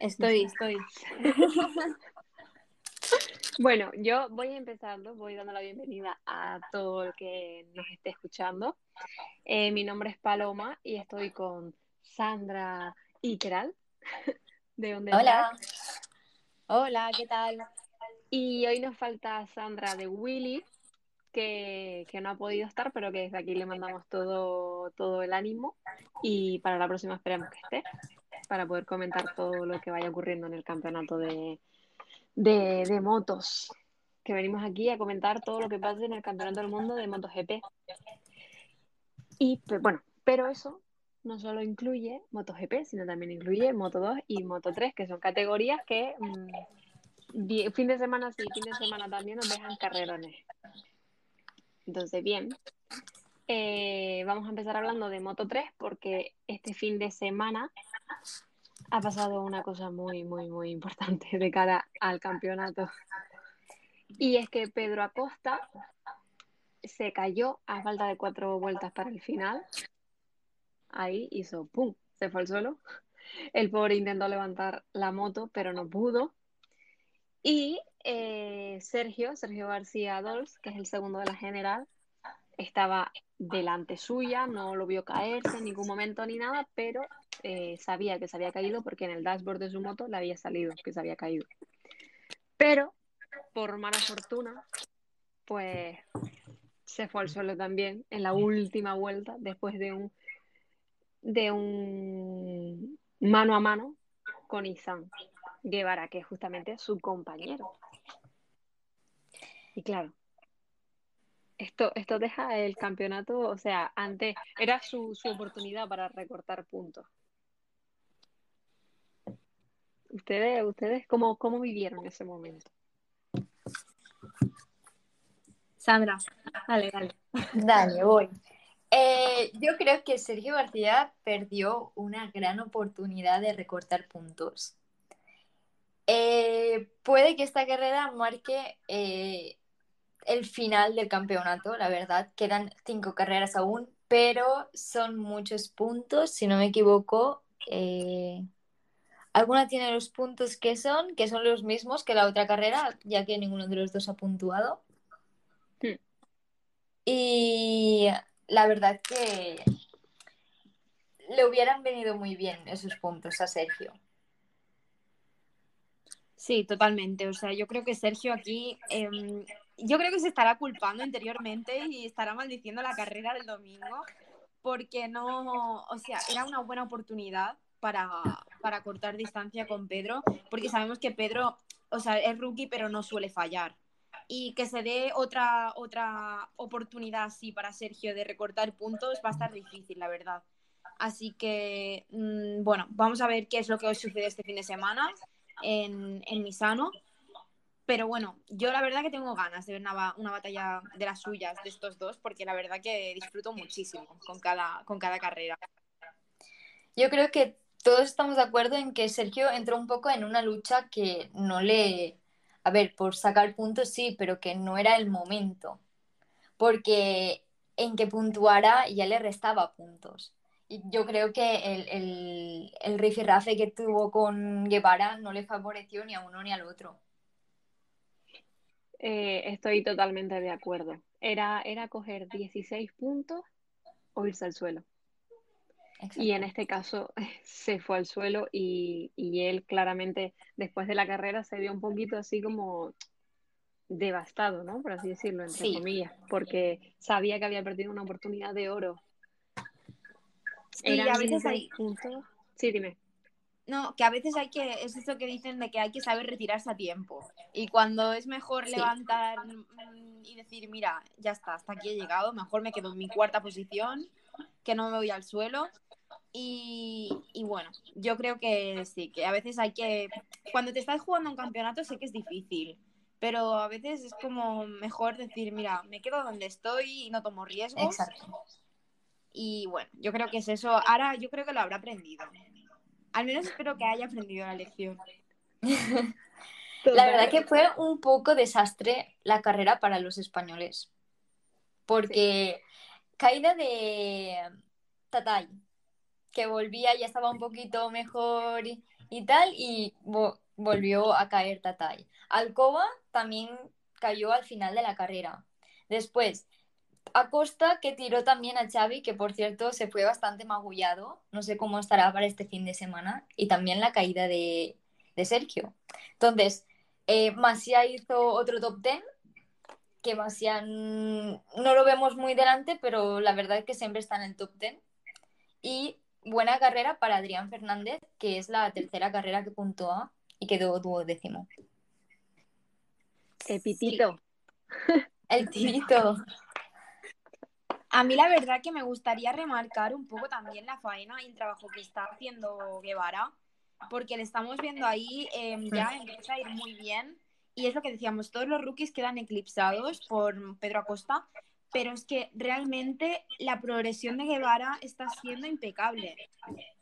Estoy, estoy. Bueno, yo voy empezando, voy dando la bienvenida a todo el que nos esté escuchando. Eh, mi nombre es Paloma y estoy con Sandra Ikeral, de donde Hola. Hola, ¿qué tal? Y hoy nos falta Sandra de Willy, que, que no ha podido estar, pero que desde aquí le mandamos todo, todo el ánimo. Y para la próxima esperemos que esté, para poder comentar todo lo que vaya ocurriendo en el campeonato de, de, motos. Que venimos aquí a comentar todo lo que pasa en el campeonato del mundo de MotoGP. Y bueno, pero eso no solo incluye MotoGP, sino también incluye Moto 2 y Moto 3, que son categorías que mm, fin de semana sí, fin de semana también nos dejan carrerones. Entonces, bien, eh, vamos a empezar hablando de Moto 3 porque este fin de semana ha pasado una cosa muy, muy, muy importante de cara al campeonato. Y es que Pedro Acosta se cayó a falta de cuatro vueltas para el final. Ahí hizo ¡pum! Se fue al suelo. El pobre intentó levantar la moto, pero no pudo. Y eh, Sergio, Sergio García Dols, que es el segundo de la general, estaba delante suya, no lo vio caerse en ningún momento ni nada, pero eh, sabía que se había caído porque en el dashboard de su moto le había salido que se había caído. Pero, por mala fortuna, pues se fue al suelo también en la última vuelta después de un de un mano a mano con Izan Guevara, que es justamente su compañero. Y claro, esto, esto deja el campeonato, o sea, antes era su, su oportunidad para recortar puntos. ¿Ustedes, ustedes cómo, cómo vivieron ese momento? Sandra, dale, dale. Dale, voy. Eh, yo creo que Sergio García perdió una gran oportunidad de recortar puntos. Eh, puede que esta carrera marque eh, el final del campeonato, la verdad. Quedan cinco carreras aún, pero son muchos puntos, si no me equivoco. Eh, alguna tiene los puntos que son, que son los mismos que la otra carrera, ya que ninguno de los dos ha puntuado. Hmm. Y la verdad que le hubieran venido muy bien esos puntos a Sergio. Sí, totalmente. O sea, yo creo que Sergio aquí, em, yo creo que se estará culpando interiormente y estará maldiciendo la carrera del domingo porque no, o sea, era una buena oportunidad para, para cortar distancia con Pedro, porque sabemos que Pedro, o sea, es rookie pero no suele fallar. Y que se dé otra, otra oportunidad así para Sergio de recortar puntos va a estar difícil, la verdad. Así que, mm, bueno, vamos a ver qué es lo que sucede este fin de semana en, en Misano. Pero bueno, yo la verdad que tengo ganas de ver una, una batalla de las suyas, de estos dos, porque la verdad que disfruto muchísimo con cada, con cada carrera. Yo creo que todos estamos de acuerdo en que Sergio entró un poco en una lucha que no le... A ver, por sacar puntos sí, pero que no era el momento. Porque en que puntuara ya le restaba puntos. Y yo creo que el, el, el rifirrafe que tuvo con Guevara no le favoreció ni a uno ni al otro. Eh, estoy totalmente de acuerdo. Era, era coger 16 puntos o irse al suelo. Y en este caso se fue al suelo y, y él claramente después de la carrera se vio un poquito así como devastado, ¿no? Por así decirlo, entre Sí. comillas, porque sabía que había perdido una oportunidad de oro. Sí, a veces 16 hay, puntos. Sí, dime. no, que a veces hay que, es eso que dicen de que hay que saber retirarse a tiempo. Y cuando es mejor Sí. levantar mm, y decir, mira, ya está, hasta aquí he llegado, mejor me quedo en mi cuarta posición, que no me voy al suelo. Y, y bueno, yo creo que sí, que a veces hay que, cuando te estás jugando un campeonato sé que es difícil, pero a veces es como mejor decir, mira, me quedo donde estoy y no tomo riesgos. Exacto. Y bueno, yo creo que es eso. Ahora yo creo que lo habrá aprendido. Al menos espero que haya aprendido la lección. La verdad que fue un poco desastre la carrera para los españoles. Porque caída de Tatay, que volvía, ya estaba un poquito mejor y, y tal, y volvió a caer Tatay. Alcoba también cayó al final de la carrera. Después, Acosta que tiró también a Xavi, que por cierto se fue bastante magullado, no sé cómo estará para este fin de semana, y también la caída de, Sergio. Entonces, eh, Masia hizo otro top 10, que Masia no lo vemos muy delante, pero la verdad es que siempre está en el top 10. Y buena carrera para Adrián Fernández, que es la tercera carrera que puntúa y quedó duodécimo. El pitito. El tirito. A mí la verdad que me gustaría remarcar un poco también la faena y el trabajo que está haciendo Guevara, porque le estamos viendo ahí, em, ya empieza a ir muy bien. Y es lo que decíamos, todos los rookies quedan eclipsados por Pedro Acosta, pero es que realmente la progresión de Guevara está siendo impecable.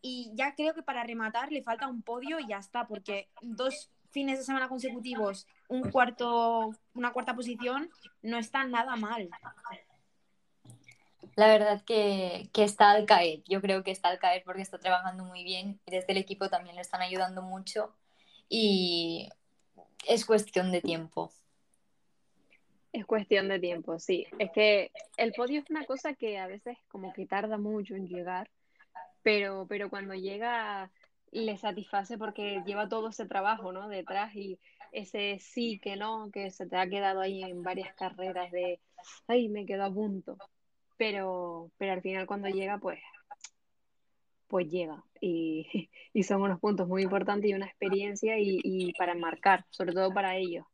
Y ya creo que para rematar le falta un podio y ya está, porque dos fines de semana consecutivos, un cuarto, una cuarta posición, no está nada mal la verdad que, está al caer. Yo creo que está al caer porque está trabajando muy bien desde el equipo también le están ayudando mucho y es cuestión de tiempo. Es cuestión de tiempo, sí. Es que el podio es una cosa que a veces como que tarda mucho en llegar, pero, pero cuando llega le satisface porque lleva todo ese trabajo, ¿no? Detrás y ese sí que no, que se te ha quedado ahí en varias carreras de, ay, me quedo a punto pero, pero al final cuando llega, pues, pues llega. Y, son unos puntos muy importantes y una experiencia y, para marcar, sobre todo para ellos.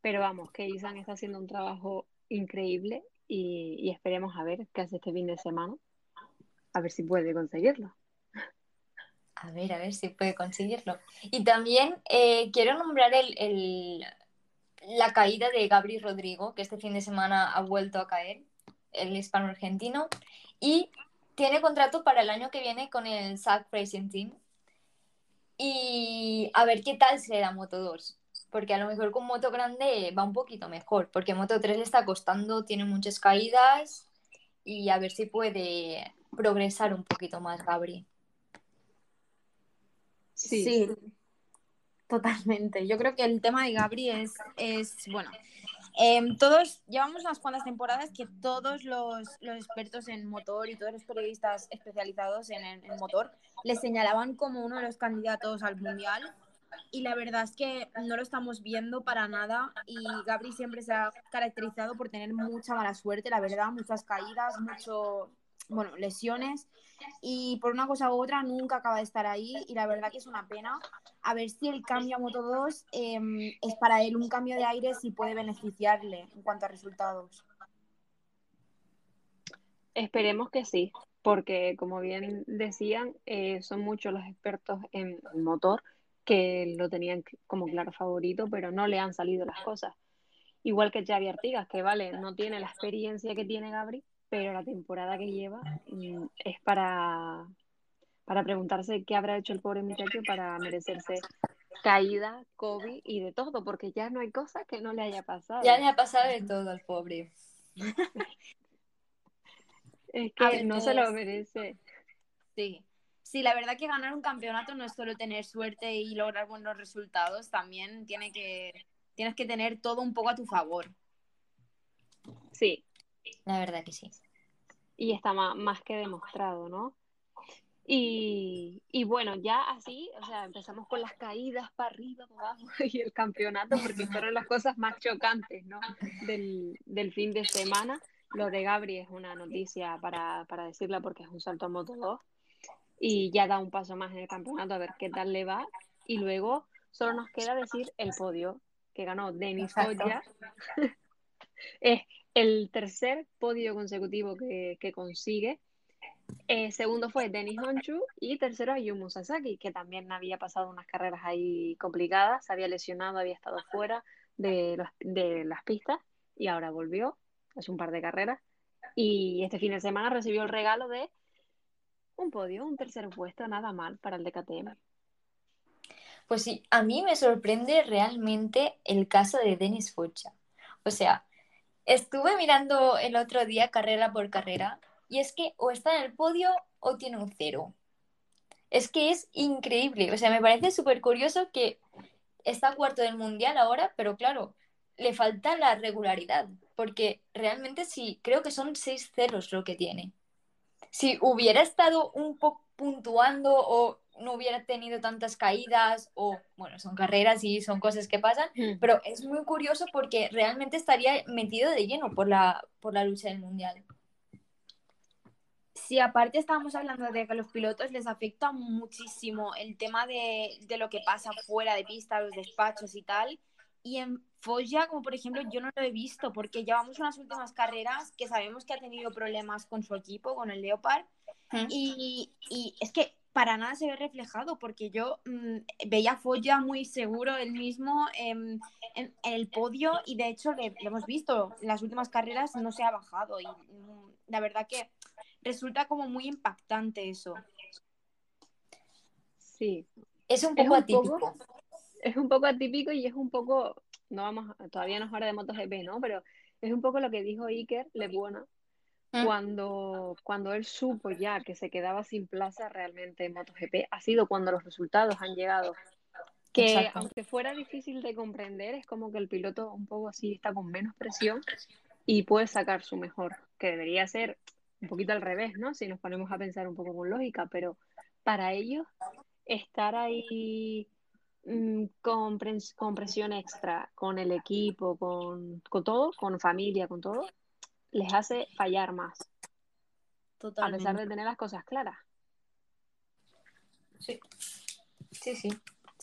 Pero vamos, que Isan está haciendo un trabajo increíble y, esperemos a ver qué hace este fin de semana. A ver si puede conseguirlo. A ver, a ver si puede conseguirlo. Y también eh, quiero nombrar el, la caída de Gabri Rodrigo, que este fin de semana ha vuelto a caer el hispano argentino, y tiene contrato para el año que viene con el SAC Racing Team. Y a ver qué tal se da Moto 2. Porque a lo mejor con Moto Grande va un poquito mejor. Porque Moto 3 le está costando, tiene muchas caídas. Y a ver si puede progresar un poquito más, Gabri. Sí. sí. totalmente. Yo creo que el tema de Gabri es, es bueno, Em, todos, llevamos unas cuantas temporadas que todos los, expertos en motor y todos los periodistas especializados en, en, motor le señalaban como uno de los candidatos al mundial. Y la verdad es que no lo estamos viendo para nada. Y Gabri siempre se ha caracterizado por tener mucha mala suerte, la verdad, muchas caídas, mucho, bueno, lesiones y por una cosa u otra nunca acaba de estar ahí y la verdad que es una pena. A ver si el cambio a Moto 2 em, es para él un cambio de aire y puede beneficiarle en cuanto a resultados. Esperemos que sí, porque como bien decían, eh, son muchos los expertos en motor que lo tenían como claro favorito, pero no le han salido las cosas. Igual que Xavi Artigas, que vale, no tiene la experiencia que tiene Gabri, pero la temporada que lleva mm, es para, para preguntarse qué habrá hecho el pobre muchacho para merecerse caída, COVID y de todo, porque ya no hay cosa que no le haya pasado. Ya le ha pasado de todo al pobre. es que no se lo merece. Sí. Sí, la verdad que ganar un campeonato no es solo tener suerte y lograr buenos resultados, también tiene que, tienes que tener todo un poco a tu favor. Sí, la verdad que sí. Y está más, que demostrado, ¿no? Y, bueno, ya así, o sea, empezamos con las caídas para arriba, para abajo y el campeonato, porque fueron las cosas más chocantes, ¿no? Del, fin de semana. Lo de Gabri es una noticia para, para decirla porque es un salto a Moto 2 y ya da un paso más en el campeonato a ver qué tal le va. Y luego solo nos queda decir el podio que ganó Denis Hoya. es el tercer podio consecutivo que, consigue. Eh, segundo fue Denis Honshu y tercero Ayumu Sasaki, que también había pasado unas carreras ahí complicadas, había lesionado, había estado fuera de, de las pistas y ahora volvió, hace un par de carreras. Y este fin de semana recibió el regalo de un podio, un tercer puesto, nada mal para el DKTM. Pues sí, a mí me sorprende realmente el caso de Denis Focha. O sea, Estuve mirando el otro día carrera por carrera y es que o está en el podio o tiene un cero. Es que es increíble. O sea, me parece súper curioso que está cuarto del mundial ahora, pero claro, le falta la regularidad. Porque realmente sí, creo que son seis ceros lo que tiene. Si hubiera estado un poco puntuando o no hubiera tenido tantas caídas o, bueno, son carreras y son cosas que pasan, pero es muy curioso porque realmente estaría metido de lleno por la, por la lucha del mundial. Sí, aparte estábamos hablando de que a los pilotos les afecta muchísimo el tema de, de lo que pasa fuera de pista, los despachos y tal. Y en Foggia, como por ejemplo, yo no lo he visto porque llevamos unas últimas carreras que sabemos que ha tenido problemas con su equipo, con el Leopard. Y, y es que para nada se ve reflejado porque yo mm, veía a Foggia muy seguro él mismo en, en- en el podio y de hecho le, le hemos visto en las últimas carreras no se ha bajado y mm, la verdad que resulta como muy impactante eso. Sí, Es un Es poco un atípico. poco- es un poco atípico y es un poco, no vamos, todavía no es hora de MotoGP, ¿no? Pero es un poco lo que dijo Iker Lebuona. Cuando, cuando él supo ya que se quedaba sin plaza realmente en MotoGP, ha sido cuando los resultados han llegado. Que Exacto. aunque fuera difícil de comprender, es como que el piloto un poco así está con menos presión y puede sacar su mejor, que debería ser un poquito al revés, ¿no? Si nos ponemos a pensar un poco con lógica, pero para ellos estar ahí mm, con, con presión extra, con el equipo, con, con todo, con familia, con todo, les hace fallar más, a pesar de tener las cosas claras. Sí, sí. sí.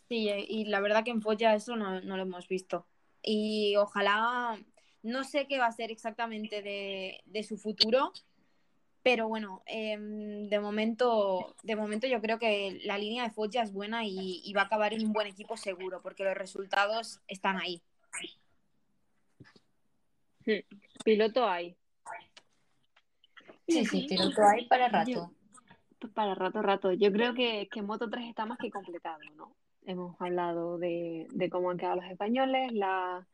Sí, y la verdad que en Foggia eso no, no lo hemos visto. Y ojalá, no sé qué va a ser exactamente de, de su futuro, pero bueno, em, de momento, de momento yo creo que la línea de Foggia es buena y, y va a acabar en un buen equipo seguro, porque los resultados están ahí. Piloto hay. Sí, sí, piloto hay para rato. Yo- para rato, rato. Yo creo que, que Moto 3 está más que completado, ¿no? Hemos hablado de, de cómo han quedado los españoles, la,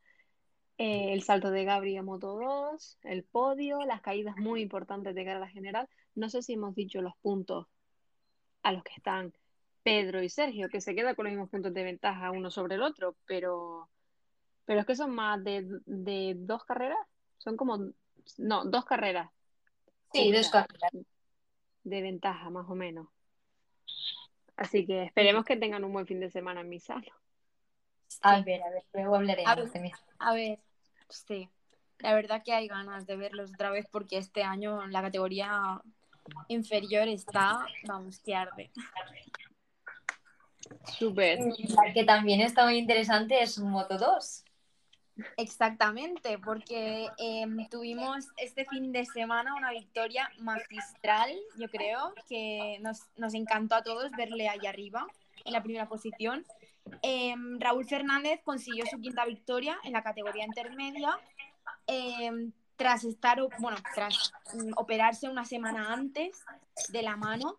eh, el salto de Gabri a Moto 2, el podio, las caídas muy importantes de cara a la general. No sé si hemos dicho los puntos a los que están Pedro y Sergio, que se queda con los mismos puntos de ventaja uno sobre el otro, pero, pero es que son más de, de dos carreras, son como, no, dos carreras Sí, dos carreras. de ventaja, más o menos. Así que esperemos que tengan un buen fin de semana en mi sala. A ver, a ver, luego hablaremos A ver. de mi- A ver, sí, la verdad que hay ganas de verlos otra vez porque este año la categoría inferior está, vamos, que arde. Súper. La que también está muy interesante es Moto 2. Exactamente, porque em, tuvimos este fin de semana una victoria magistral, yo creo, que nos, nos encantó a todos verle ahí arriba, en la primera posición. Em, Raúl Fernández consiguió su quinta victoria en la categoría intermedia, em, tras estar, bueno, tras mm, operarse una semana antes de la mano.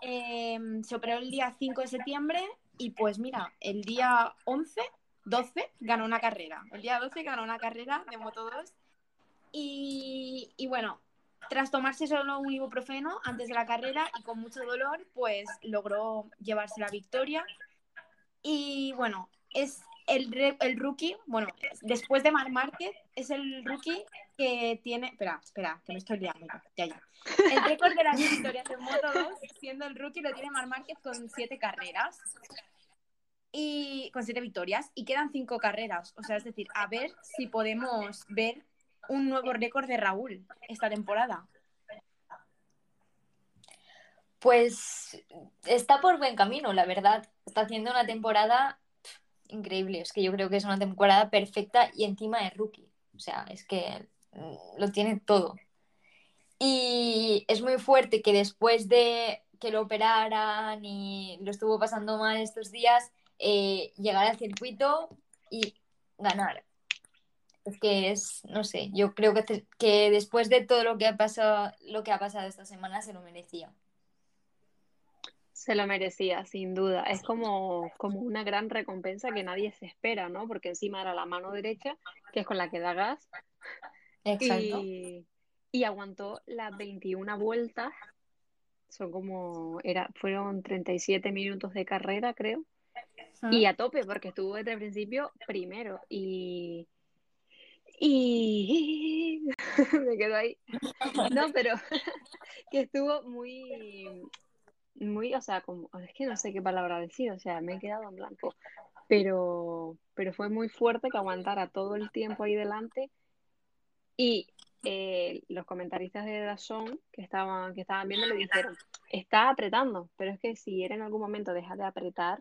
Se operó el día 5 de septiembre y pues mira, el día 11 12 ganó una carrera. El día 12 ganó una carrera de Moto 2. Y, y bueno, tras tomarse solo un ibuprofeno antes de la carrera y con mucho dolor, pues logró llevarse la victoria. Y bueno, es el, el rookie, bueno, después de Marc Márquez, es el rookie que tiene. Espera, espera, que me estoy liando ya, ya. El récord de las victorias de Moto 2, siendo el rookie, lo tiene Marc Márquez con siete carreras y con siete victorias y quedan cinco carreras. O sea, es decir, a ver si podemos ver un nuevo récord de Raúl esta temporada. Pues está por buen camino, la verdad. Está haciendo una temporada increíble. Es que yo creo que es una temporada perfecta y encima es rookie. O sea, es que mm, lo tiene todo. Y es muy fuerte que después de que lo operaran y lo estuvo pasando mal estos días, eh, llegar al circuito y ganar. Es que es, no sé, yo creo que, te- que después de todo lo que ha pasado, lo que ha pasado esta semana se lo merecía. Se lo merecía, sin duda. Es como, como una gran recompensa que nadie se espera, ¿no? Porque encima era la mano derecha, que es con la que da gas, Exacto. y, y aguantó las 21 vueltas Son como, era, fueron 37 minutos de carrera, creo. Y a tope, porque estuvo desde el principio primero. Y, y me quedo ahí. No, pero que estuvo muy, muy, o sea, como, es que no sé qué palabra decir, o sea, me he quedado en blanco. Pero, pero fue muy fuerte que aguantara todo el tiempo ahí delante. Y eh, los comentaristas de Dazón que estaban, que estaban viendo le dijeron, está apretando, pero es que si él en algún momento deja de apretar,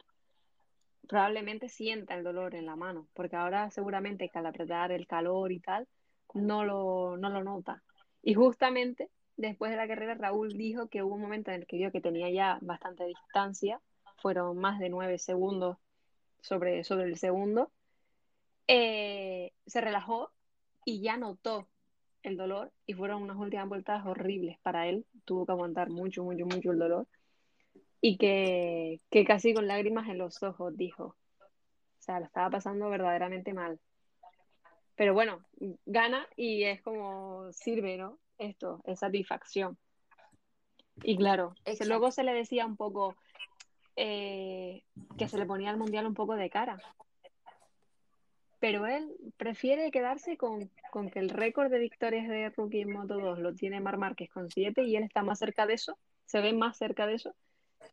probablemente sienta el dolor en la mano, porque ahora seguramente que al apretar el calor y tal, no lo, no lo nota. Y justamente después de la carrera, Raúl dijo que hubo un momento en el que vio que tenía ya bastante distancia, fueron más de nueve segundos sobre, sobre el segundo, eh, se relajó y ya notó el dolor y fueron unas últimas vueltas horribles para él, tuvo que aguantar mucho, mucho, mucho el dolor y que, casi con lágrimas en los ojos dijo. O sea, lo estaba pasando verdaderamente mal. Pero bueno, gana y es como sirve, ¿no? Esto, es satisfacción. Y claro, luego se le decía un poco eh, que se le ponía al mundial un poco de cara. Pero él prefiere quedarse con, con que el récord de victorias de Rookie en Moto 2 lo tiene Mar Márquez con 7 y él está más cerca de eso, se ve más cerca de eso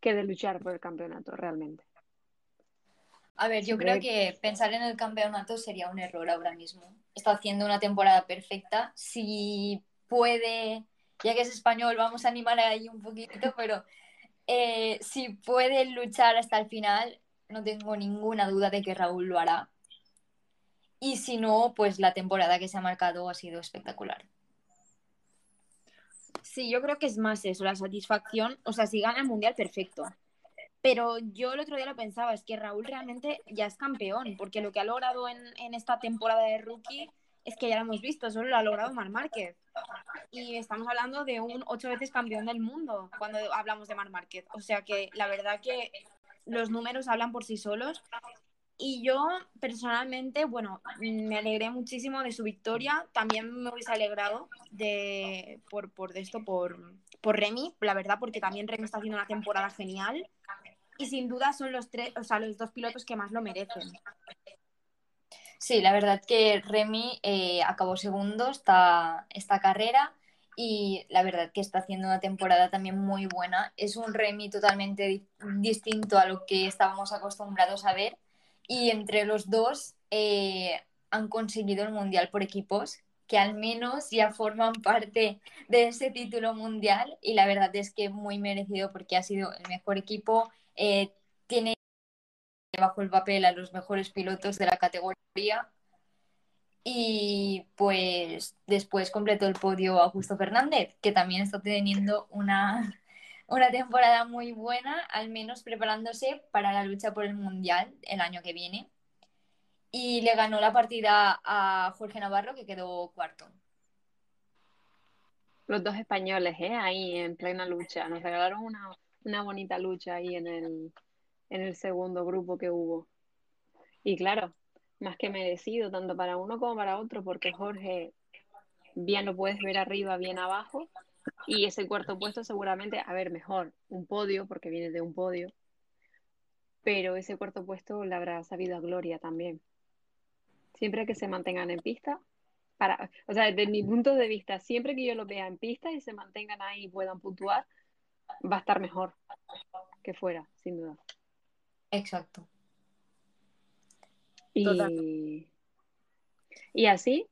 que de luchar por el campeonato realmente. A ver, yo creo que pensar en el campeonato sería un error ahora mismo. Está haciendo una temporada perfecta. Si puede, ya que es español, vamos a animar ahí un poquito, pero eh, si puede luchar hasta el final, no tengo ninguna duda de que Raúl lo hará. Y si no, pues la temporada que se ha marcado ha sido espectacular. Sí, yo creo que es más eso, la satisfacción. O sea, si gana el mundial, perfecto. Pero yo el otro día lo pensaba, es que Raúl realmente ya es campeón, porque lo que ha logrado en, esta temporada de rookie es que ya lo hemos visto, solo lo ha logrado Mar Márquez. Y estamos hablando de un ocho veces campeón del mundo cuando hablamos de Mar Márquez. O sea que la verdad que los números hablan por sí solos y yo personalmente, bueno, me alegré muchísimo de su victoria. También me hubiese alegrado de, por, por esto, por, por Remy, la verdad, porque también Remy está haciendo una temporada genial. Y sin duda son los tres, o sea, los dos pilotos que más lo merecen. Sí, la verdad que Remy eh, acabó segundo esta, esta carrera y la verdad que está haciendo una temporada también muy buena. Es un Remy totalmente distinto a lo que estábamos acostumbrados a ver y entre los dos eh, han conseguido el Mundial por equipos, que al menos ya forman parte de ese título mundial y la verdad es que muy merecido porque ha sido el mejor equipo, eh, tiene bajo el papel a los mejores pilotos de la categoría. Y pues después completó el podio Augusto Fernández, que también está teniendo una, una temporada muy buena, al menos preparándose para la lucha por el Mundial el año que viene. Y le ganó la partida a Jorge Navarro, que quedó cuarto. Los dos españoles, ¿eh? ahí en plena lucha. Nos regalaron una, bonita lucha ahí en el, en el segundo grupo que hubo. Y claro, más que merecido, tanto para uno como para otro, porque Jorge bien lo puedes ver arriba, bien abajo, y ese cuarto puesto seguramente, a ver, mejor, un podio, porque viene de un podio, pero ese cuarto puesto le habrá sabido a Gloria también. Siempre que se mantengan en pista, para, o sea, desde mi punto de vista, siempre que yo los vea en pista y se mantengan ahí y puedan puntuar, va a estar mejor que fuera, sin duda. Exacto. Y, y así,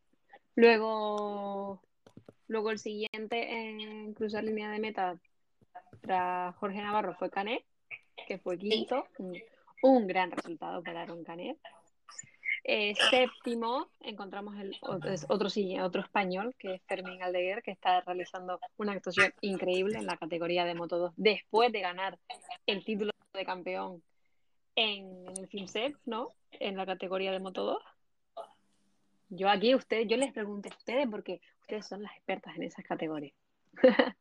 luego Luego el siguiente en cruzar línea de meta tras Jorge Navarro fue Canet, que fue quinto. Un, gran resultado para Aaron Canet. Eh, séptimo, encontramos el otro, otro español, que es Fermín Aldeguer, que está realizando una actuación increíble en la categoría de Moto 2, después de ganar el título de campeón en, en el FIMSET, ¿no? En la categoría de Moto 2. Yo aquí, ustedes, yo les pregunto a ustedes porque ustedes son las expertas en esas categorías.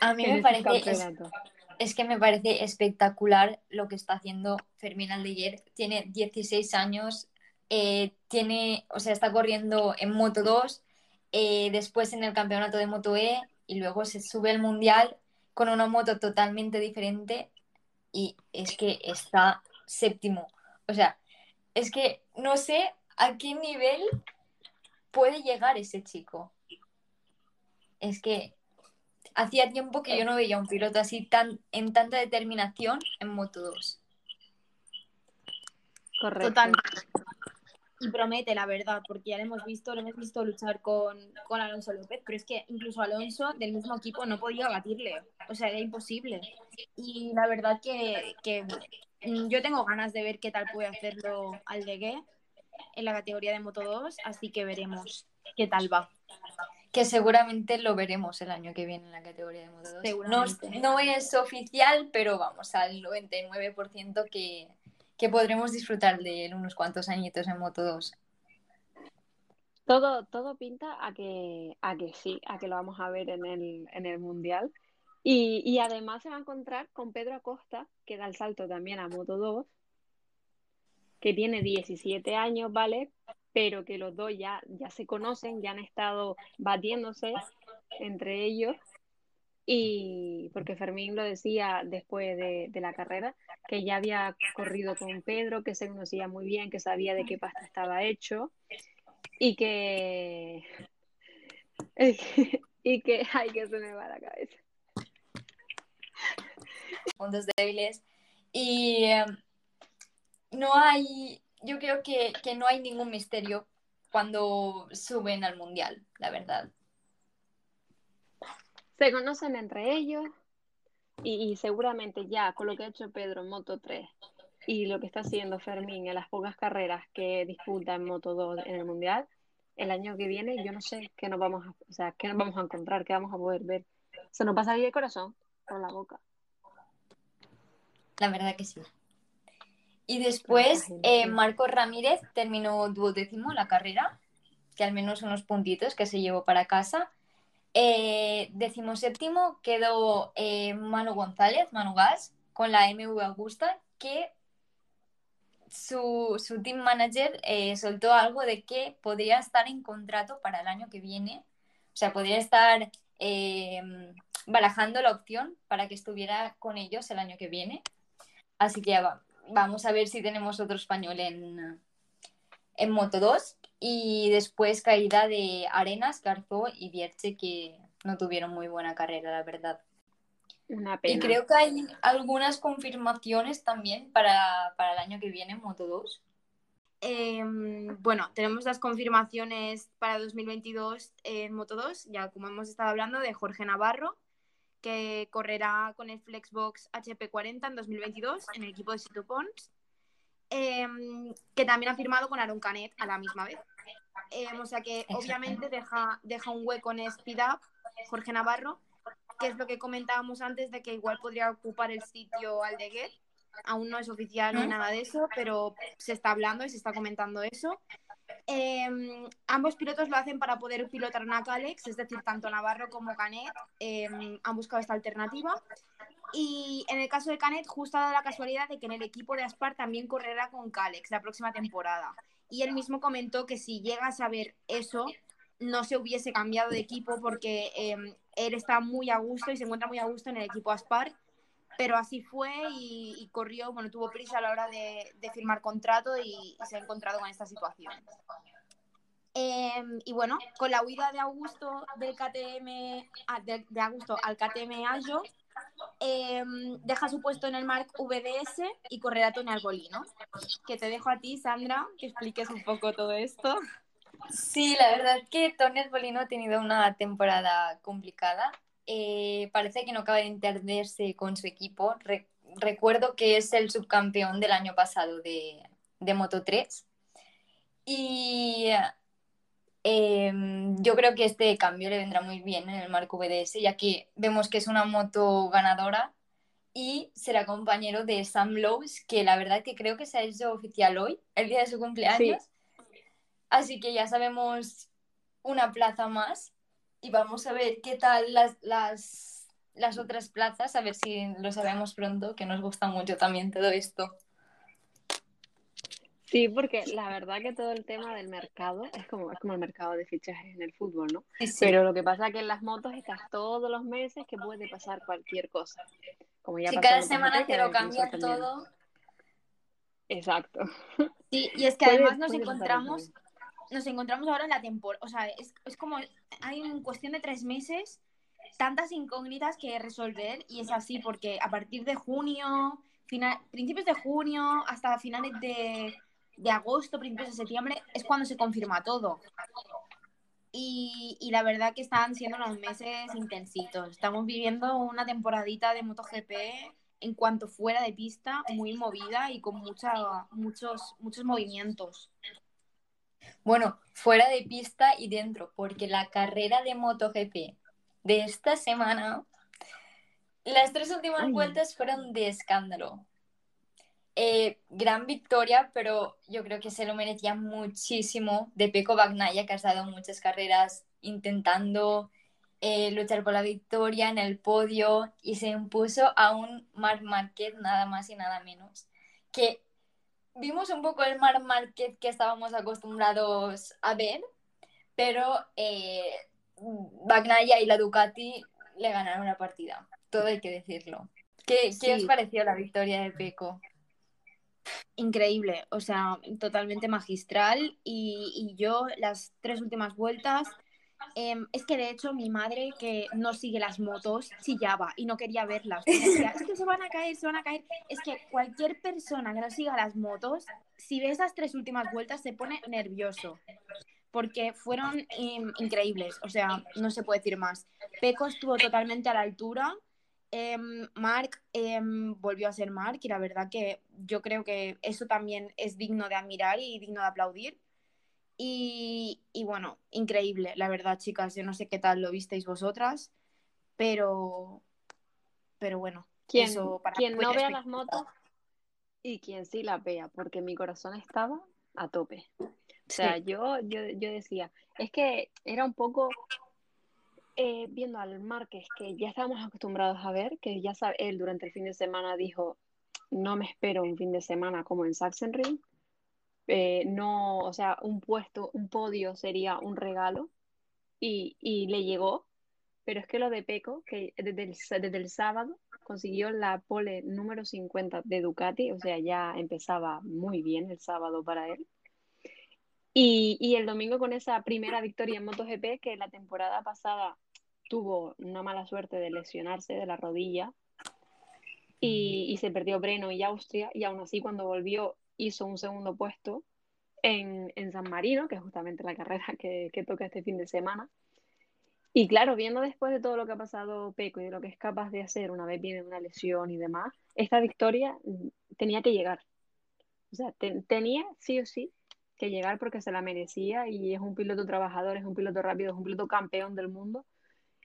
A mí me parece, es, que me parece espectacular lo que está haciendo Fermín Aldeguer. Tiene 16 años, eh, tiene, o sea, está corriendo en Moto 2, eh, después en el campeonato de Moto E y luego se sube al Mundial, con una moto totalmente diferente y es que está séptimo. O sea, es que no sé a qué nivel puede llegar ese chico. Es que hacía tiempo que yo no veía un piloto así tan en tanta determinación en Moto 2. Correcto. Totalmente. Y promete, la verdad, porque ya lo hemos visto, lo hemos visto luchar con, con Alonso López, pero es que incluso Alonso del mismo equipo no podía batirle, o sea, era imposible. Y la verdad que, que mm, yo tengo ganas de ver qué tal puede hacerlo Aldegué en la categoría de Moto 2, así que veremos qué tal va. Que seguramente lo veremos el año que viene en la categoría de Moto 2. No, no es oficial, pero vamos, al 99% que, que podremos disfrutar de él unos cuantos añitos en Moto 2. Todo, todo pinta a que, a que sí, a que lo vamos a ver en el, en el Mundial. Y, y además se va a encontrar con Pedro Acosta, que da el salto también a Moto 2, que tiene 17 años, ¿vale? Pero que los dos ya, ya se conocen, ya han estado batiéndose entre ellos. Y porque Fermín lo decía después de, de la carrera, que ya había corrido con Pedro, que se conocía muy bien, que sabía de qué pasta estaba hecho y que y que ay que se me va la cabeza puntos débiles. Y eh, no hay, yo creo que, que no hay ningún misterio cuando suben al mundial, la verdad. se conocen entre ellos y, y seguramente ya con lo que ha hecho Pedro en Moto 3 y lo que está haciendo Fermín en las pocas carreras que disputa en Moto 2 en el mundial el año que viene yo no sé qué nos vamos a, o sea, qué nos vamos a encontrar, qué vamos a poder ver. Se nos va a salir el corazón por la boca. La verdad que sí. Y después, eh, sí. Marco Ramírez terminó duodécimo la carrera, que al menos unos puntitos que se llevó para casa. Eh, decimoséptimo quedó eh, Manu González, Manu Gas, con la MV Augusta, que su, su team manager eh, soltó algo de que podría estar en contrato para el año que viene. O sea, podría estar eh, barajando la opción para que estuviera con ellos el año que viene. Así que ya va- vamos a ver si tenemos otro español en, en Moto 2. Y después caída de Arenas, Garzó y Vierche, que no tuvieron muy buena carrera, la verdad. Una Y pena. creo que hay algunas confirmaciones también para, para el año que viene en Moto 2. Eh, bueno, tenemos las confirmaciones para 2022 en Moto 2, ya como hemos estado hablando, de Jorge Navarro, que correrá con el Flexbox HP40 en 2022 en el equipo de Sito Pons, eh, que también ha firmado con Aaron Canet a la misma vez. Eh, o sea que obviamente deja, deja un hueco en Speed Up, Jorge Navarro, que es lo que comentábamos antes de que igual podría ocupar el sitio Aldeguer. Aún no es oficial ni nada de eso, pero se está hablando y se está comentando eso. Eh, ambos pilotos lo hacen para poder pilotar una Calex, es decir, tanto Navarro como Canet eh, han buscado esta alternativa. Y en el caso de Canet, justo ha dado la casualidad de que en el equipo de Aspar también correrá con Calex la próxima temporada. Y él mismo comentó que si llega a saber eso, no se hubiese cambiado de equipo porque eh, él está muy a gusto y se encuentra muy a gusto en el equipo Aspar. Pero así fue y, corrió, bueno, tuvo prisa a la hora de, firmar contrato y, se ha encontrado con esta situación. Eh, y bueno, con la huida de Augusto del KTM, ah, de, de Augusto al KTM Ayo, eh, deja su puesto en el Mark VDS y correrá Tony Arbolino. Que te dejo a ti, Sandra, que expliques un poco todo esto. Sí, la verdad que Tony Bolino ha tenido una temporada complicada. Eh, parece que no acaba de entenderse con su equipo. Re- recuerdo que es el subcampeón del año pasado de, de Moto 3. Y eh, yo creo que este cambio le vendrá muy bien en el marco VDS, ya que vemos que es una moto ganadora y será compañero de Sam Lowe's, que la verdad que creo que se ha hecho oficial hoy, el día de su cumpleaños. Así que ya sabemos una plaza más y vamos a ver qué tal las, las, las otras plazas, a ver si lo sabemos pronto, que nos gusta mucho también todo esto. Sí, porque la verdad que todo el tema del mercado es como, es como el mercado de fichajes en el fútbol, ¿no? Sí, sí. Pero lo que pasa es que en las motos estás todos los meses que puede pasar cualquier cosa. Como ya cada semana te lo cambian todo. Exacto. Sí, y es que Puede- además nos encontramos. Nos encontramos ahora en la temporada, o sea, es, es como, hay en cuestión de tres meses tantas incógnitas que resolver y es así porque a partir de junio, final, principios de junio hasta finales de, de agosto, principios de septiembre es cuando se confirma todo. Y, y la verdad que están siendo unos meses intensitos. Estamos viviendo una temporadita de MotoGP en cuanto fuera de pista, muy movida y con mucha, muchos, muchos movimientos. Bueno, fuera de pista y dentro, porque la carrera de MotoGP de esta semana, las tres últimas Ay. vueltas fueron de escándalo. Eh, gran victoria, pero yo creo que se lo merecía muchísimo de Pecco Bagnaia, que ha estado muchas carreras intentando eh, luchar por la victoria en el podio y se impuso a un Marc Márquez nada más y nada menos. Que vimos un poco el Marc Márquez que estábamos acostumbrados a ver, pero eh, Bagnaia y la Ducati le ganaron la partida, todo hay que decirlo. ¿Qué, Sí. ¿qué os pareció la victoria de Peco? increíble, o sea, totalmente magistral. Y, y yo las tres últimas vueltas, em, es que de hecho mi madre que no sigue las motos chillaba y no quería verlas. es que se van a caer, se van a caer. Es que cualquier persona que no siga las motos, si ve esas tres últimas vueltas se pone nervioso. Porque fueron increíbles, o sea, no se puede decir más. Peco estuvo totalmente a la altura. Em, Mark em, volvió a ser Mark y la verdad que yo creo que eso también es digno de admirar y digno de aplaudir. Y, y bueno, increíble, la verdad, chicas. Yo no sé qué tal lo visteis vosotras, pero, pero bueno, Quien, eso para quien no vea las motos y quien sí las vea, porque mi corazón estaba a tope. O sea, Sí. yo, yo, yo decía, es que era un poco eh, viendo al Márquez que ya estábamos acostumbrados a ver, que ya sabe, él durante el fin de semana dijo, no me espero un fin de semana como en Sachsenring, eh, no, o sea, un puesto, un podio sería un regalo y, y le llegó, pero es que lo de Peco, que desde el, desde el sábado consiguió la pole número 50 de Ducati, o sea, ya empezaba muy bien el sábado para él. Y, y el domingo con esa primera victoria en MotoGP, que la temporada pasada tuvo una mala suerte de lesionarse de la rodilla y, y se perdió Breno y Austria, y aún así cuando volvió hizo un segundo puesto en, en San Marino, que es justamente la carrera que, que toca este fin de semana. Y claro, viendo después de todo lo que ha pasado Peco y de lo que es capaz de hacer una vez viene una lesión y demás, esta victoria tenía que llegar. O sea, te- tenía sí o sí que llegar porque se la merecía y es un piloto trabajador, es un piloto rápido, es un piloto campeón del mundo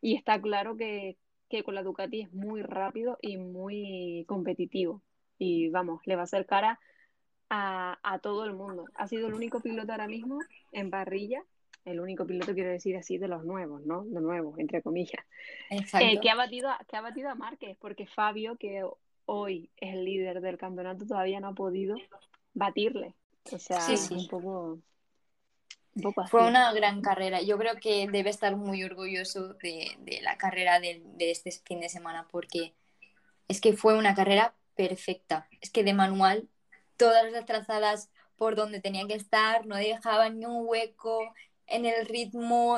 y está claro que, que con la Ducati es muy rápido y muy competitivo y vamos, le va a hacer cara a, a todo el mundo. Ha sido el único piloto ahora mismo en parrilla, el único piloto quiero decir así de los nuevos, ¿no? De nuevos, entre comillas, Exacto. eh, que ha batido a, que ha batido a Márquez, porque Fabio, que hoy es el líder del campeonato, todavía no ha podido batirle. O sea, Sí, un poco, un poco así. Fue una gran carrera. Yo creo que debe estar muy orgulloso de, de la carrera de, de este fin de semana porque es que fue una carrera perfecta. Es que de manual, todas las trazadas por donde tenía que estar, no dejaban ni un hueco en el ritmo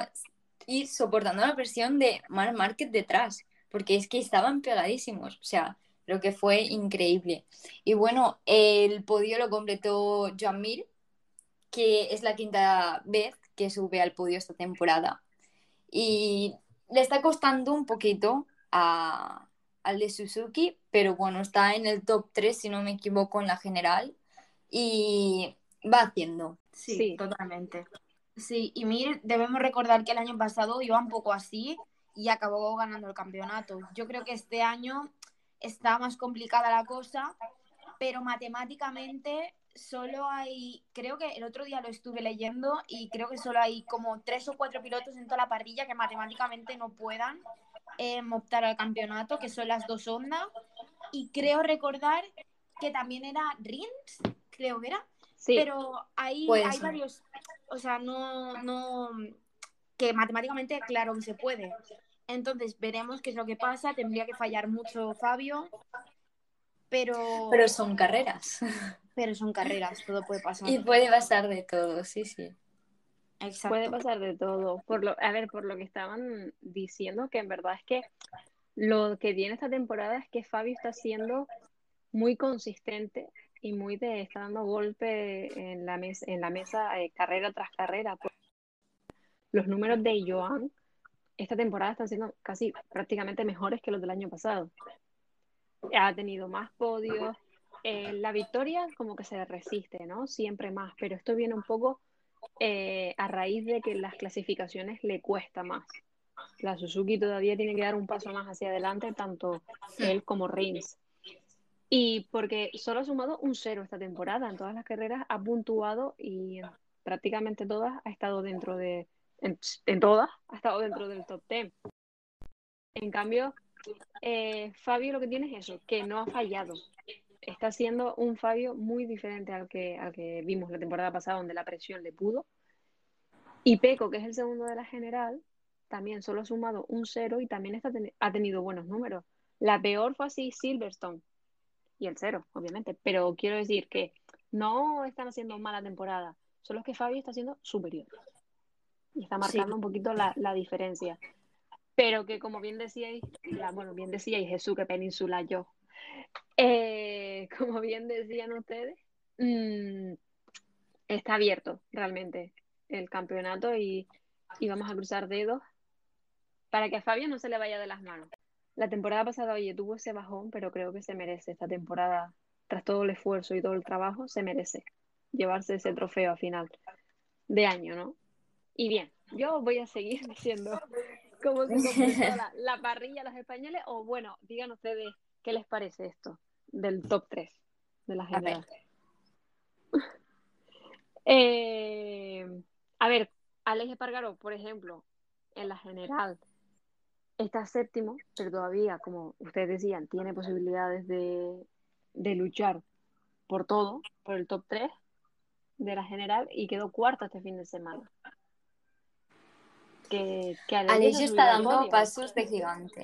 y soportando la presión de Marc Márquez detrás, porque es que estaban pegadísimos. O sea, creo que fue increíble. Y bueno, el podio lo completó Joan Mir, que es la quinta vez que sube al podio esta temporada. Y le está costando un poquito a, al de Suzuki, pero bueno, está en el top 3, si no me equivoco, en la general. Y va haciendo. Sí, Sí. totalmente. Sí, y Mir, debemos recordar que el año pasado iba un poco así y acabó ganando el campeonato. Yo creo que este año está más complicada la cosa, pero matemáticamente solo hay, creo que el otro día lo estuve leyendo y creo que solo hay como tres o cuatro pilotos en toda la parrilla que matemáticamente no puedan eh, optar al campeonato, que son las dos ondas. Y creo recordar que también era Rins, creo que era, Sí, pero hay, puede hay ser. varios, o sea, no, no, que matemáticamente claro que se puede. Entonces veremos qué es lo que pasa. Tendría que fallar mucho Fabio, pero, Pero son carreras. pero son carreras, todo puede pasar. Y puede pasar de todo, sí, sí. Exacto. puede pasar de todo. Por lo, a ver, por lo que estaban diciendo, que en verdad es que lo que tiene esta temporada es que Fabio está siendo muy consistente y muy de está dando golpe en la mesa, en la mesa eh, carrera tras carrera. Los números de Joan esta temporada están siendo casi prácticamente mejores que los del año pasado. Ha tenido más podios. Eh, la victoria como que se resiste, ¿no? Siempre más, pero esto viene un poco eh, a raíz de que las clasificaciones le cuesta más. La Suzuki todavía tiene que dar un paso más hacia adelante, tanto él como Rins. Y porque solo ha sumado un cero esta temporada, en todas las carreras ha puntuado y en prácticamente todas ha estado dentro de, en, en todas ha estado dentro del top 10. En cambio, eh, Fabio lo que tiene es eso, que no ha fallado. Está siendo un Fabio muy diferente al que, al que vimos la temporada pasada, donde la presión le pudo. Y Peco, que es el segundo de la general, también solo ha sumado un cero y también está ten- ha tenido buenos números. La peor fue así Silverstone y el cero, obviamente. Pero quiero decir que no están haciendo mala temporada, solo es que Fabio está siendo superior. Y está marcando un poquito la, la diferencia. Pero que como bien decíais, la, bueno, bien decíais Jesús, que península yo. Eh, como bien decían ustedes, mm, está abierto realmente el campeonato y, y vamos a cruzar dedos para que a Fabio no se le vaya de las manos. La temporada pasada, oye, tuvo ese bajón, pero creo que se merece esta temporada, tras todo el esfuerzo y todo el trabajo, se merece llevarse ese trofeo a final de año, ¿no? Y bien, yo voy a seguir diciendo cómo se la, la parrilla a los españoles, o bueno, digan ustedes qué les parece esto del top 3 de la general. Eh, a ver, Alex Espargaró, por ejemplo, en la general está séptimo, pero todavía, como ustedes decían, tiene posibilidades de, de luchar por todo, por el top 3 de la general y quedó cuarto este fin de semana. Que, que Alex está dando pasos de gigante.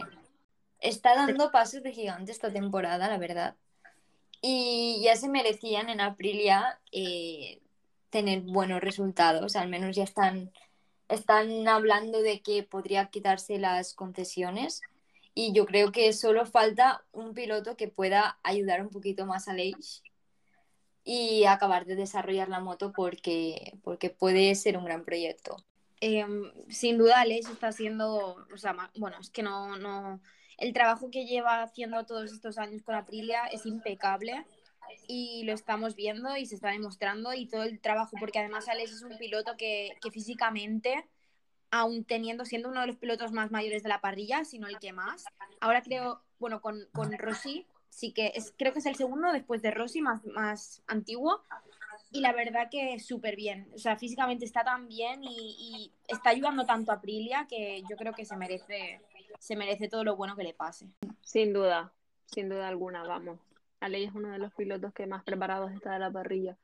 Está dando pasos de gigante esta temporada, la verdad. Y ya se merecían en Aprilia eh, tener buenos resultados. Al menos ya están, están hablando de que podría quitarse las concesiones. Y yo creo que solo falta un piloto que pueda ayudar un poquito más a Aleix y acabar de desarrollar la moto porque, porque puede ser un gran proyecto. Eh, sin duda, Alex está haciendo, o sea, bueno, es que no, no, el trabajo que lleva haciendo todos estos años con Aprilia es impecable y lo estamos viendo y se está demostrando y todo el trabajo, porque además Alex es un piloto que, que físicamente, aún teniendo, siendo uno de los pilotos más mayores de la parrilla, sino el que más, ahora creo, bueno, con, con Rossi, sí que es, creo que es el segundo después de Rossi, más, más antiguo, y la verdad que súper bien. O sea, físicamente está tan bien y, y está ayudando tanto a Aprilia que yo creo que se merece, se merece todo lo bueno que le pase. Sin duda, sin duda alguna, vamos. Aleix es uno de los pilotos que más preparados está de la parrilla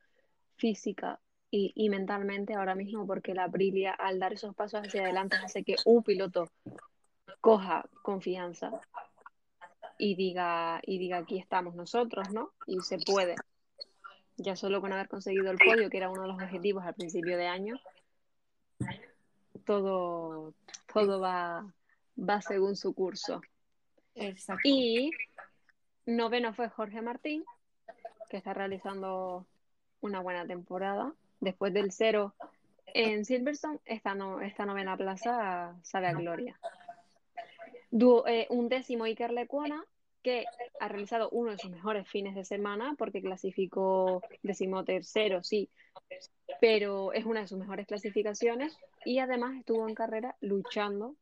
física y, y mentalmente ahora mismo, porque la Aprilia al dar esos pasos hacia adelante hace que un piloto coja confianza y diga, y diga aquí estamos nosotros, ¿no? Y se puede. Ya solo con haber conseguido el podio, que era uno de los objetivos al principio de año, todo, todo va, va según su curso. Exacto. Y noveno fue Jorge Martín, que está realizando una buena temporada. Después del cero en Silverstone, esta, no, esta novena plaza sabe a gloria. Du- eh, un décimo Iker Lecuona, que ha realizado uno de sus mejores fines de semana porque clasificó decimotercero, sí, pero es una de sus mejores clasificaciones y además estuvo en carrera luchando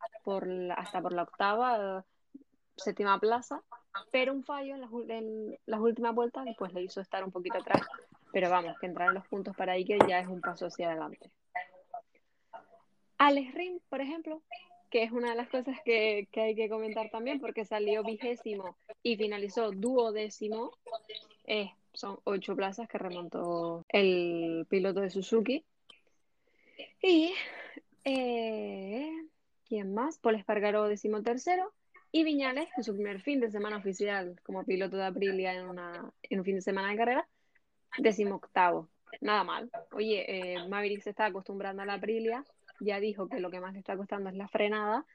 hasta por la octava, séptima plaza, pero un fallo en las, ul- en las últimas vueltas pues le hizo estar un poquito atrás, pero vamos, que entrar en los puntos para Iker ya es un paso hacia adelante. Alex Rin, por ejemplo, que es una de las cosas que, que hay que comentar también porque salió vigésimo y finalizó duodécimo, es son ocho plazas que remontó el piloto de Suzuki. Y eh, ¿quién más? Paul Espargaró, decimotercero. Y Viñales, en su primer fin de semana oficial como piloto de Aprilia en, una, en un fin de semana de carrera, decimoctavo. Nada mal. Oye, eh, Maverick se está acostumbrando a la Aprilia, ya dijo que lo que más le está costando es la frenada,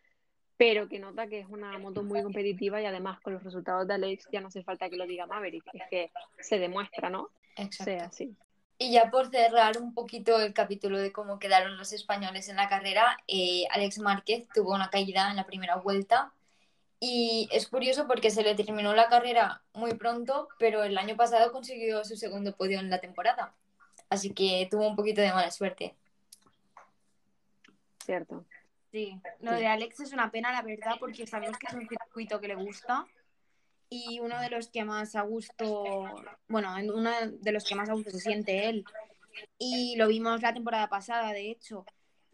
pero que nota que es una moto muy competitiva y además con los resultados de Alex ya no hace falta que lo diga Maverick, es que se demuestra, ¿no? Exacto. Sea así. Y ya por cerrar un poquito el capítulo de cómo quedaron los españoles en la carrera, eh, Alex Márquez tuvo una caída en la primera vuelta y es curioso porque se le terminó la carrera muy pronto, pero el año pasado consiguió su segundo podio en la temporada. Así que tuvo un poquito de mala suerte. Cierto. Sí, lo de Alex es una pena, la verdad, porque sabemos que es un circuito que le gusta y uno de los que más a gusto, bueno, uno de los que más a gusto se siente él. Y lo vimos la temporada pasada, de hecho.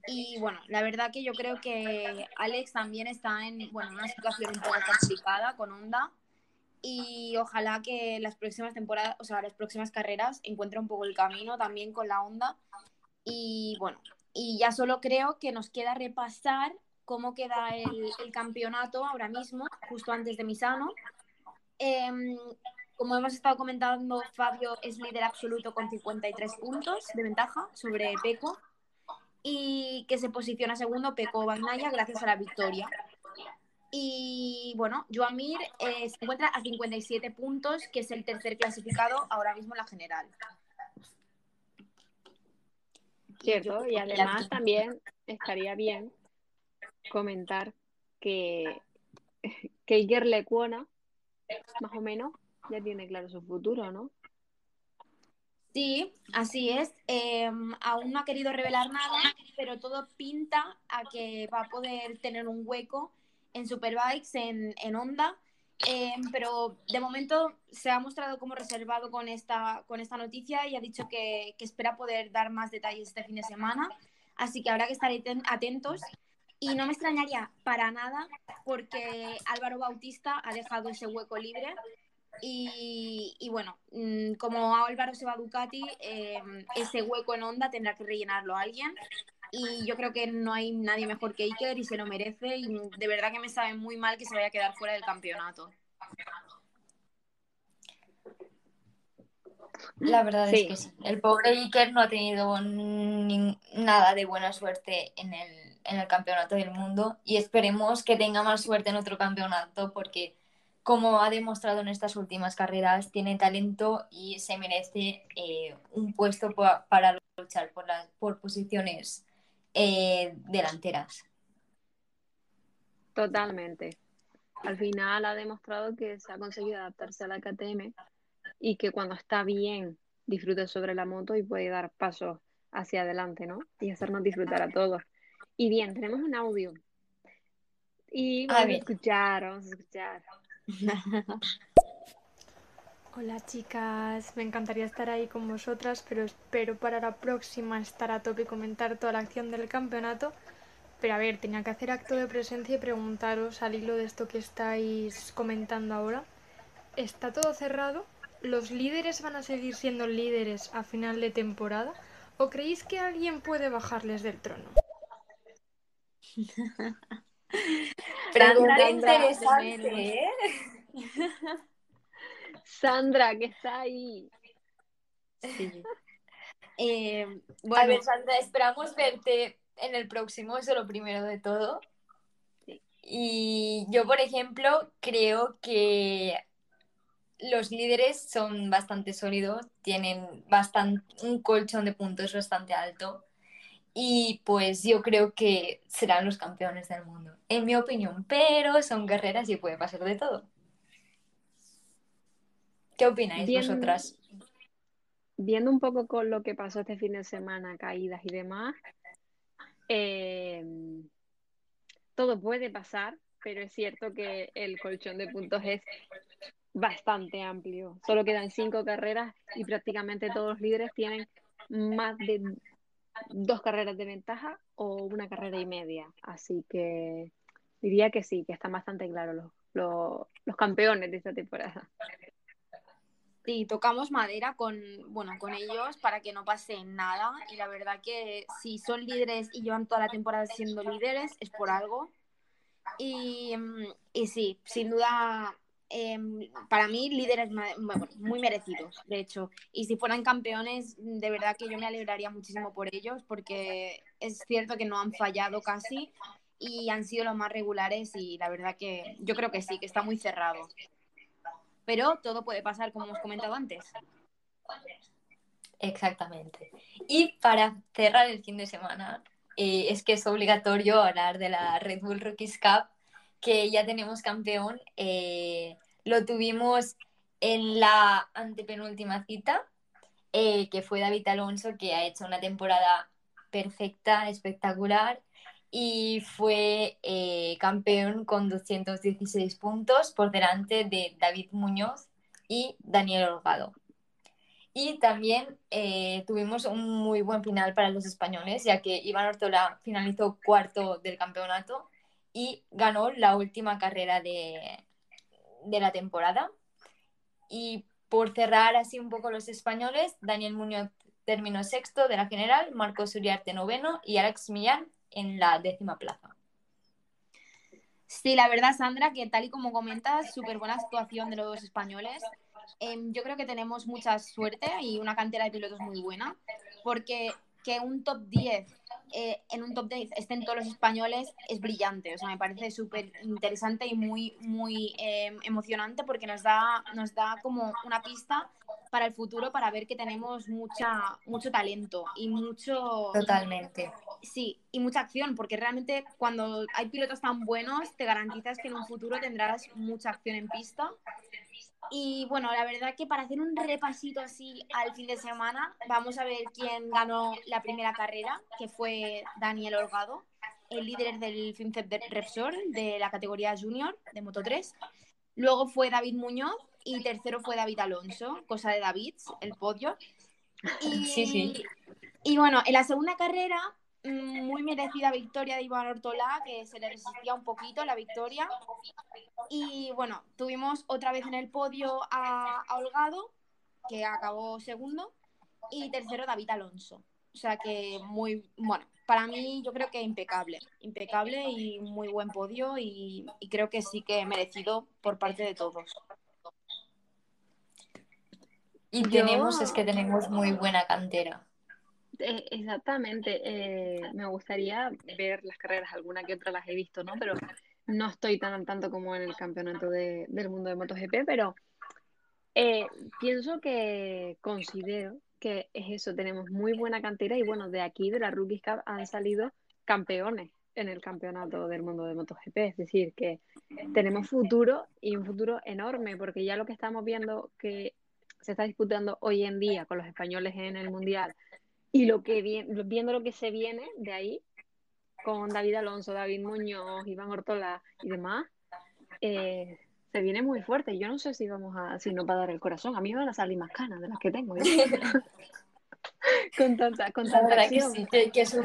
Y bueno, la verdad que yo creo que Alex también está en bueno, una situación un poco complicada con Honda y ojalá que las próximas temporadas, o sea, las próximas carreras encuentre un poco el camino también con la Honda. Y bueno, y ya solo creo que nos queda repasar cómo queda el, campeonato ahora mismo, justo antes de Misano. Em, como hemos estado comentando, Fabio es líder absoluto con 53 puntos de ventaja sobre Peco y que se posiciona segundo Peco Bagnaya gracias a la victoria. Y bueno, Joan Mir eh, se encuentra a 57 puntos, que es el tercer clasificado ahora mismo en la general. Cierto, y además también estaría bien comentar que, que Iker Lecuona, más o menos, ya tiene claro su futuro, ¿no? Sí, así es. Eh, aún no ha querido revelar nada, pero todo pinta a que va a poder tener un hueco en Superbikes, en, en Honda. Eh, pero de momento se ha mostrado como reservado con esta, con esta noticia y ha dicho que, que espera poder dar más detalles este fin de semana. Así que habrá que estar atentos. Y no me extrañaría para nada porque Álvaro Bautista ha dejado ese hueco libre y, bueno, mm, como Álvaro se va a Ducati, em, ese hueco en onda tendrá que rellenarlo alguien. Y yo creo que no hay nadie mejor que Iker y se lo merece. Y de verdad que me sabe muy mal que se vaya a quedar fuera del campeonato. La verdad es que sí. El pobre Iker no ha tenido nada de buena suerte en el, en el campeonato del mundo y esperemos que tenga más suerte en otro campeonato porque como ha demostrado en estas últimas carreras, tiene talento y se merece eh, un puesto para luchar por, las, por posiciones eh, delanteras. Totalmente. Al final ha demostrado que se ha conseguido adaptarse a la KTM y que cuando está bien disfruta sobre la moto y puede dar pasos hacia adelante, ¿no? Y hacernos disfrutar a todos. Y bien, tenemos un audio. Y vamos a escuchar, vamos a escuchar. Hola chicas, me encantaría estar ahí con vosotras, pero espero para la próxima estar a tope y comentar toda la acción del campeonato. Pero a ver, tenía que hacer acto de presencia y preguntaros al hilo de esto que estáis comentando ahora. ¿Está todo cerrado? ¿Los líderes van a seguir siendo líderes a final de temporada? ¿O creéis que alguien puede bajarles del trono? Pregunta interesante, ¿eh? Sandra, que está ahí. Eh, a ver, Sandra, esperamos verte en el próximo, eso es lo primero de todo. Y yo, por ejemplo, creo que los líderes son bastante sólidos, tienen bastante, un colchón de puntos bastante alto y pues yo creo que serán los campeones del mundo, en mi opinión, pero son carreras y puede pasar de todo. ¿Qué opináis vosotras? Viendo un poco con lo que pasó este fin de semana, caídas y demás, eh, todo puede pasar, pero es cierto que el colchón de puntos es bastante amplio. Solo quedan cinco carreras y prácticamente todos los líderes tienen más de dos carreras de ventaja o una carrera y media. Así que diría que sí, que están bastante claros los, los, campeones de esta temporada. Sí, tocamos madera con, bueno, con ellos para que no pase nada. Y la verdad que si son líderes y llevan toda la temporada siendo líderes, es por algo. Y, y sí, sin duda, em, para mí, líderes muy merecidos, de hecho. Y si fueran campeones, de verdad que yo me alegraría muchísimo por ellos, porque es cierto que no han fallado casi y han sido los más regulares y la verdad que yo creo que sí, que está muy cerrado pero todo puede pasar como hemos comentado antes. Exactamente. Y para cerrar el fin de semana, eh, es que es obligatorio hablar de la Red Bull Rookies Cup, que ya tenemos campeón. Eh, lo tuvimos en la antepenúltima cita, eh, que fue David Alonso, que ha hecho una temporada perfecta, espectacular y fue eh, campeón con 216 puntos por delante de David Muñoz y Daniel Holgado. Y también eh, tuvimos un muy buen final para los españoles, ya que Iván Ortola finalizó cuarto del campeonato y ganó la última carrera de, de la temporada. Y por cerrar así un poco los españoles, Daniel Muñoz terminó sexto de la general, Marcos Uriarte noveno y Alex Millán en la décima plaza. Sí, la verdad, Sandra, que tal y como comentas, súper buena actuación de los españoles. Em, yo creo que tenemos mucha suerte y una cantera de pilotos muy buena, porque que un top 10, eh, en un top 10 estén todos los españoles es brillante. O sea, me parece súper interesante y muy, muy em, emocionante porque nos da, nos da como una pista para el futuro para ver que tenemos mucha, mucho talento y mucho... Totalmente. Sí, y mucha acción, porque realmente cuando hay pilotos tan buenos, te garantizas que en un futuro tendrás mucha acción en pista. Y bueno, la verdad que para hacer un repasito así al fin de semana, vamos a ver quién ganó la primera carrera, que fue Daniel Holgado, el líder del FinCEP de Repsol de la categoría junior de Moto 3. Luego fue David Muñoz y tercero fue David Alonso, cosa de David, el podio. Y, sí, sí. Y bueno, en la segunda carrera muy merecida victoria de Iván Ortolá, que se le resistía un poquito la victoria. Y bueno, tuvimos otra vez en el podio a, Holgado, que acabó segundo, y tercero David Alonso. O sea que muy, bueno, para mí yo creo que impecable, impecable y muy buen podio y, creo que sí que merecido por parte de todos. Y tenemos, es que tenemos muy buena cantera. Eh, exactamente. Eh, me gustaría ver las carreras, alguna que otra las he visto, ¿no? Pero no estoy tan tanto como en el campeonato de, del mundo de MotoGP, pero eh, pienso que considero que es eso, tenemos muy buena cantera y bueno, de aquí, de la Rookies Cup, han salido campeones en el campeonato del mundo de MotoGP, es decir, que tenemos futuro y un futuro enorme, porque ya lo que estamos viendo que se está disputando hoy en día con los españoles en el Mundial y lo que viendo lo que se viene de ahí, con David Alonso, David Muñoz, Iván Ortola y demás, eh, se viene muy fuerte. Yo no sé si vamos a, si no va a dar el corazón. A mí me van a salir más canas de las que tengo. con tanta, con tanta acción. Que sí,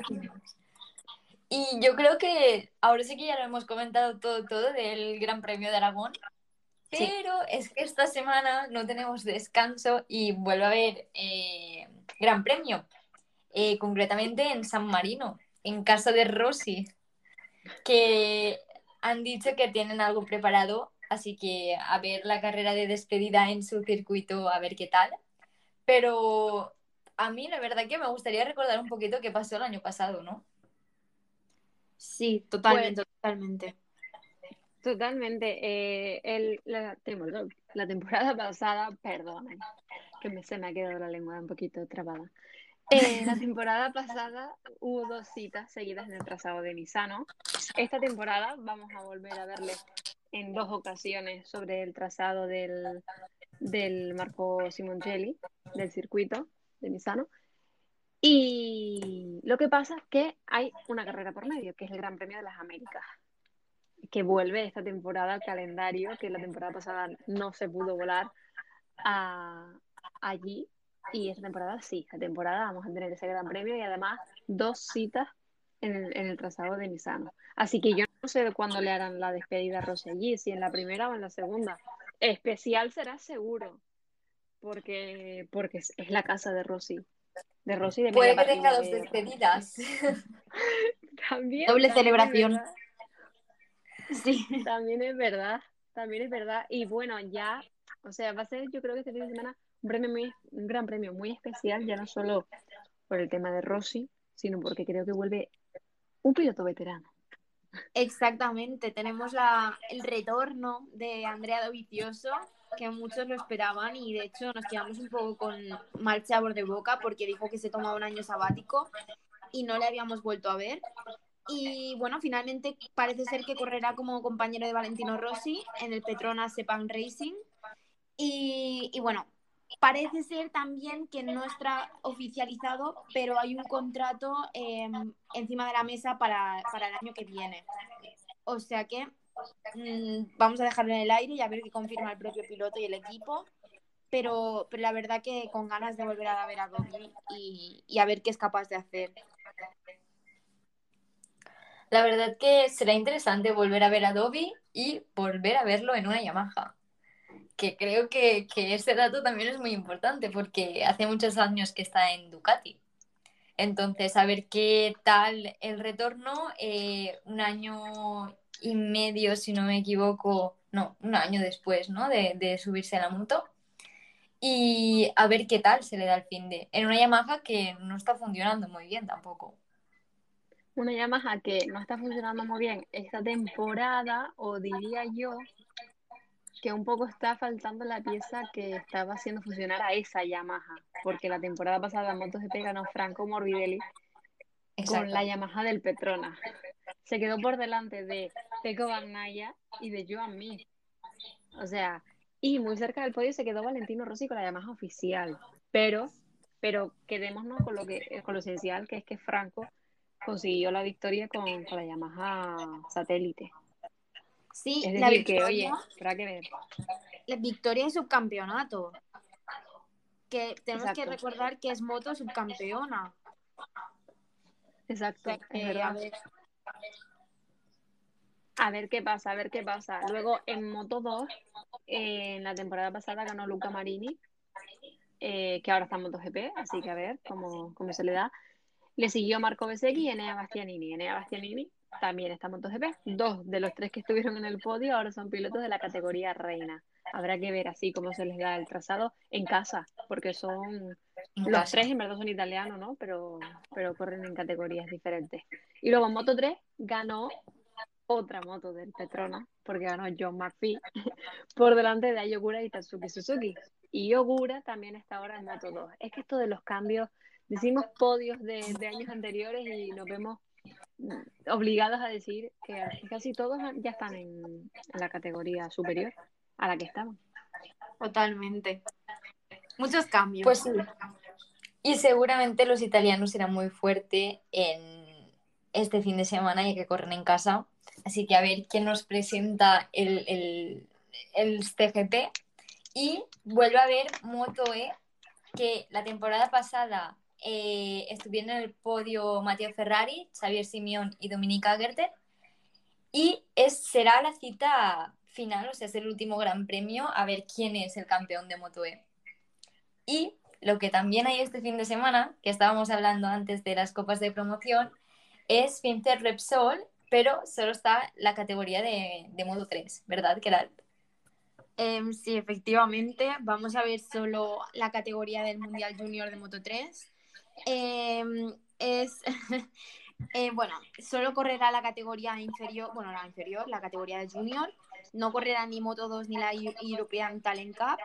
y yo creo que ahora sí que ya lo hemos comentado todo, todo del Gran Premio de Aragón. Pero es que esta semana no tenemos descanso y vuelve a haber eh, Gran Premio. Eh, concretamente en San Marino, en casa de Rossi, que han dicho que tienen algo preparado, así que a ver la carrera de despedida en su circuito, a ver qué tal. Pero a mí la verdad que me gustaría recordar un poquito qué pasó el año pasado, ¿no? Sí, totalmente, pues, totalmente. Totalmente. Eh, el, la, la, temporada pasada, perdonen, que me, se me ha quedado la lengua un poquito trabada. Eh, la temporada pasada hubo dos citas seguidas en el trazado de Misano. Esta temporada vamos a volver a verle en dos ocasiones sobre el trazado del, del Marco Simoncelli, del circuito de Misano. Y lo que pasa es que hay una carrera por medio, que es el Gran Premio de las Américas, que vuelve esta temporada al calendario, que la temporada pasada no se pudo volar a, allí y esta temporada sí, esta temporada vamos a tener ese gran premio y además dos citas en el, en el trazado de Misano. Así que yo no sé cuándo le harán la despedida a Rossi allí, si en la primera o en la segunda. Especial será seguro, porque, porque es, es la casa de Rosy. De Rosy de Puede que tenga dos de- despedidas. También, Doble también celebración. verdad, Sí. También es verdad, también es verdad. Y bueno, ya, o sea, va a ser yo creo que este fin de semana un premio muy, un gran premio muy especial, ya no solo por el tema de Rossi, sino porque creo que vuelve un piloto veterano. Exactamente, tenemos la, el retorno de Andrea Dovizioso, que muchos lo esperaban y de hecho nos quedamos un poco con mal sabor de boca porque dijo que se tomaba un año sabático y no le habíamos vuelto a ver. Y bueno, finalmente parece ser que correrá como compañero de Valentino Rossi en el Petronas Sepang Racing. Y, bueno, parece ser también que no está oficializado, pero hay un contrato eh, encima de la mesa para, para el año que viene. O sea que mm, vamos a dejarlo en el aire y a ver qué confirma el propio piloto y el equipo. Pero, pero la verdad que con ganas de volver a ver a Dobby y, y a ver qué es capaz de hacer. La verdad que será interesante volver a ver a Dobby y volver a verlo en una Yamaha. Que creo que, que ese dato también es muy importante porque hace muchos años que está en Ducati. Entonces, a ver qué tal el retorno. eh, un año y medio, si no me equivoco, no, un año después, ¿no? De, de subirse a la moto. Y a ver qué tal se le da el fin de. En una Yamaha que no está funcionando muy bien tampoco. Una Yamaha que no está funcionando muy bien esta temporada, o diría yo que un poco está faltando la pieza que estaba haciendo funcionar a esa Yamaha, porque la temporada pasada MotoGP ganó Franco Morbidelli con la Yamaha del Petronas. Se quedó por delante de Pecco Bagnaia y de Joan Mir. O sea, y muy cerca del podio se quedó Valentino Rossi con la Yamaha oficial. Pero, pero quedémonos con lo que con lo esencial, que es que Franco consiguió la victoria con, con la Yamaha satélite. Sí, Es la decir, que oye, victoria, habrá que ver. la victoria y subcampeonato. Que tenemos que recordar que es moto subcampeona. Exacto, O sea es que, a ver, A ver qué pasa, a ver qué pasa. Luego en Moto 2, eh, en la temporada pasada ganó Luca Marini, eh, que ahora está en MotoGP, así que a ver cómo, cómo se le da. Le siguió Marco Bezzecchi y Enea Bastianini. Enea Bastianini también está en MotoGP. Dos de los tres que estuvieron en el podio ahora son pilotos de la categoría reina. Habrá que ver así cómo se les da el trazado en casa, porque son los tres en verdad son italianos, ¿no? Pero, pero corren en categorías diferentes. Y luego en Moto 3 ganó otra moto del Petronas, porque ganó John Murphy por delante de Ayogura y Tatsuki Suzuki. Y Ogura también está ahora en Moto 2. Es que esto de los cambios, decimos podios de, de años anteriores y nos vemos mm, obligados a decir que casi todos ya están en, en la categoría superior a la que estamos. totalmente. Muchos cambios. Pues sí. Y seguramente los italianos serán muy fuertes en este fin de semana, ya que corren en casa. Así que a ver quién nos presenta el, el, el TGP. Y vuelve a ver Moto E, que la temporada pasada eh, estuvieron en el podio Matteo Ferrari, Xavier Simeón y Dominica Gerter. Y es, será la cita final, o sea, es el último gran premio, a ver quién es el campeón de Moto E. Y lo que también hay este fin de semana, que estábamos hablando antes de las copas de promoción, es Finter Repsol, pero solo está la categoría de, de Moto 3, ¿verdad, Geralt? Em, sí, efectivamente. Vamos a ver solo la categoría del Mundial Junior de Moto 3. Em, es, eh, bueno, solo correrá la categoría inferior, bueno, la inferior, la categoría de Junior. No correrá ni Moto 2 ni la Eu- European Talent Cup.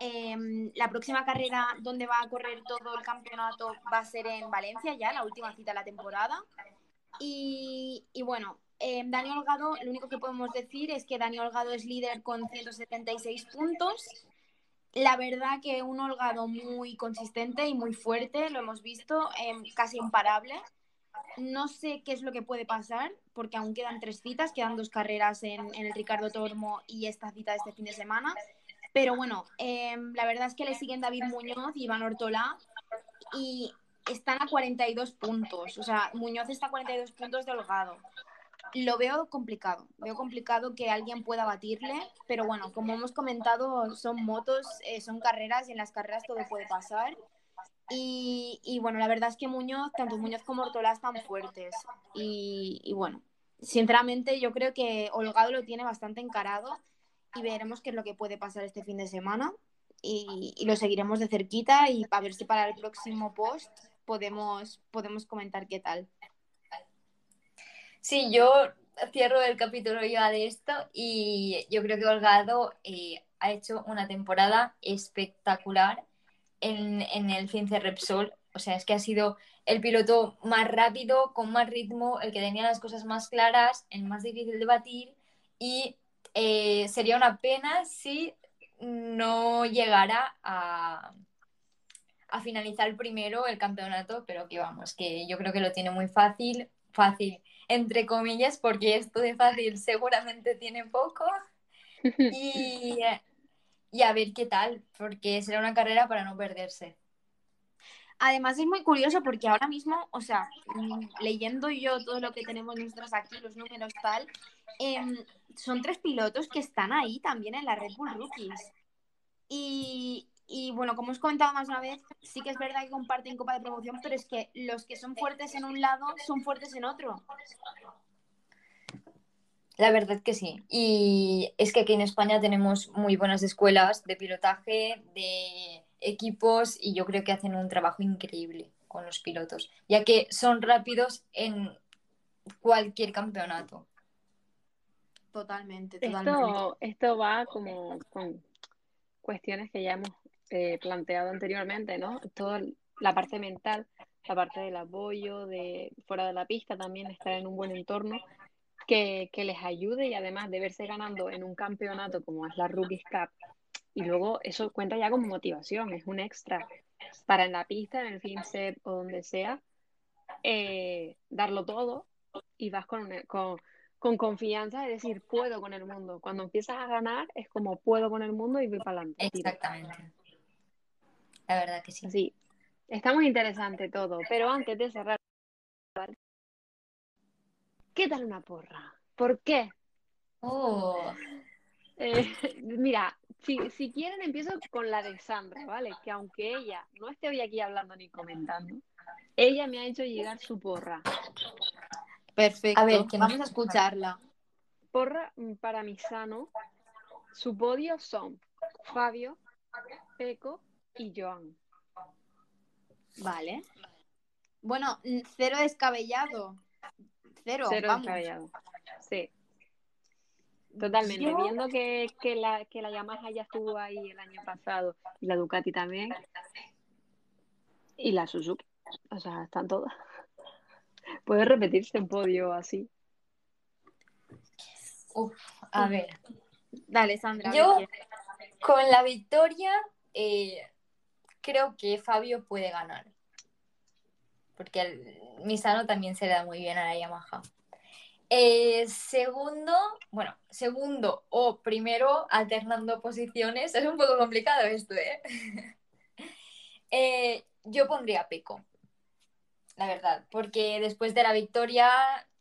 Em, la próxima carrera donde va a correr todo el campeonato va a ser en Valencia ya, la última cita de la temporada. Y, y bueno, eh, Dani Holgado, lo único que podemos decir es que Dani Holgado es líder con 176 puntos. La verdad que un Holgado muy consistente y muy fuerte, lo hemos visto, em, casi imparable. No sé qué es lo que puede pasar, porque aún quedan tres citas, quedan dos carreras en, el Ricardo Tormo y esta cita de este fin de semana. Pero bueno, em, la verdad es que le siguen David Muñoz y Iván Ortolá y están a 42 puntos. O sea, Muñoz está a 42 puntos de Holgado. Lo veo complicado. Veo complicado que alguien pueda batirle, pero bueno, como hemos comentado, son motos, eh, son carreras y en las carreras todo puede pasar. Y, y, bueno, la verdad es que Muñoz, tanto Muñoz como Ortola están fuertes. Y, y bueno, sinceramente yo creo que Holgado lo tiene bastante encarado y veremos qué es lo que puede pasar este fin de semana. Y, y lo seguiremos de cerquita y a ver si para el próximo post podemos, podemos comentar qué tal. Sí, yo cierro el capítulo ya de esto y yo creo que Holgado eh, ha hecho una temporada espectacular en, en el Cince Repsol. O sea, es que ha sido el piloto más rápido, con más ritmo, el que tenía las cosas más claras, el más difícil de batir y eh, sería una pena si no llegara a, a finalizar primero el campeonato, pero que vamos, que yo creo que lo tiene muy fácil, fácil entre comillas, porque esto de fácil seguramente tiene poco. Y, y a ver qué tal, porque será una carrera para no perderse. Además es muy curioso porque ahora mismo, o sea, mm, leyendo yo todo lo que tenemos nosotros aquí, los números tal, eh, son tres pilotos que están ahí también en la Red Bull Rookies. Y, y bueno, como os comentado más una vez, sí que es verdad que comparten copa de promoción, pero es que los que son fuertes en un lado son fuertes en otro. La verdad que sí. Y es que aquí en España tenemos muy buenas escuelas de pilotaje, de equipos, y yo creo que hacen un trabajo increíble con los pilotos, ya que son rápidos en cualquier campeonato. Totalmente, totalmente. Esto, esto va como con cuestiones que ya hemos eh, planteado anteriormente, ¿no? Toda la parte mental, la parte del apoyo, de fuera de la pista también, estar en un buen entorno que, que les ayude y además de verse ganando en un campeonato como es la Rookies Cup, y luego eso cuenta ya como motivación, es un extra para en la pista, en el fin set o donde sea, eh, darlo todo y vas con, con, con, confianza de decir, puedo con el mundo. Cuando empiezas a ganar es como puedo con el mundo y voy para adelante. Exactamente. La verdad que sí. Sí, está muy interesante todo, pero antes de cerrar, ¿qué tal una porra? ¿Por qué? Oh. Eh, mira, si, si quieren empiezo con la de Sandra, ¿vale? Que aunque ella no esté hoy aquí hablando ni comentando, ella me ha hecho llegar su porra. Perfecto. A ver, que vamos a escucharla. Porra mm, para mi sano, su podio son Fabio, Peco y Joan. Vale. Bueno, cero descabellado. Cero, Cero vamos. descabellado. Sí. Totalmente. Yo- Viendo que, que, la, que la Yamaha ya estuvo ahí el año pasado y la Ducati también. Y la Suzuki. O sea, están todas. Puede repetirse en podio así. Uf, a ver. Dale, Sandra. Yo-. Con la victoria, eh, creo que Fabio puede ganar. Porque el Misano también se le da muy bien a la Yamaha. Eh, segundo, bueno, segundo o primero, alternando posiciones. Es un poco complicado esto, ¿eh? Eh, yo pondría Peco, la verdad, porque después de la victoria